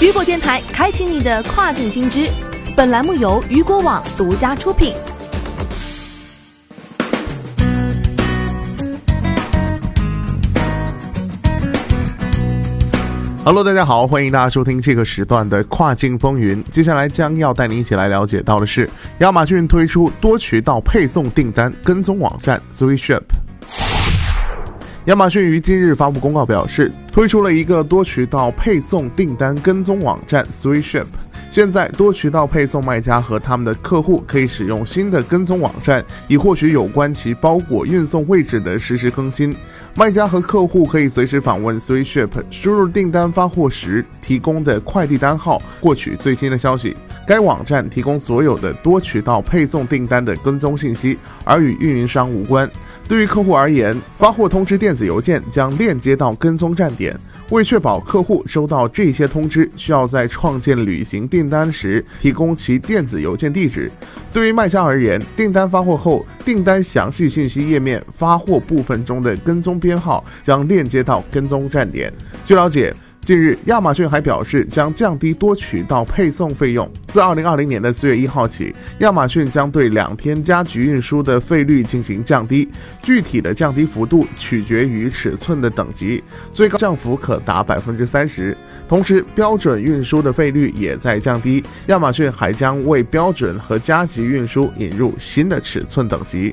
雨果电台开启你的跨境新知，本栏目由雨果网独家出品。Hello，大家好，欢迎大家收听这个时段的跨境风云。接下来将要带您一起来了解到的是，亚马逊推出多渠道配送订单跟踪网站 SweetShop。亚马逊于今日发布公告表示，推出了一个多渠道配送订单跟踪网站 SweetShip。现在，多渠道配送卖家和他们的客户可以使用新的跟踪网站，以获取有关其包裹运送位置的实时更新。卖家和客户可以随时访问 SweetShip，输入订单发货时提供的快递单号，获取最新的消息。该网站提供所有的多渠道配送订单的跟踪信息，而与运营商无关。对于客户而言，发货通知电子邮件将链接到跟踪站点。为确保客户收到这些通知，需要在创建旅行订单时提供其电子邮件地址。对于卖家而言，订单发货后，订单详细信息页面发货部分中的跟踪编号将链接到跟踪站点。据了解。近日，亚马逊还表示将降低多渠道配送费用。自二零二零年的四月一号起，亚马逊将对两天加急运输的费率进行降低，具体的降低幅度取决于尺寸的等级，最高降幅可达百分之三十。同时，标准运输的费率也在降低。亚马逊还将为标准和加急运输引入新的尺寸等级。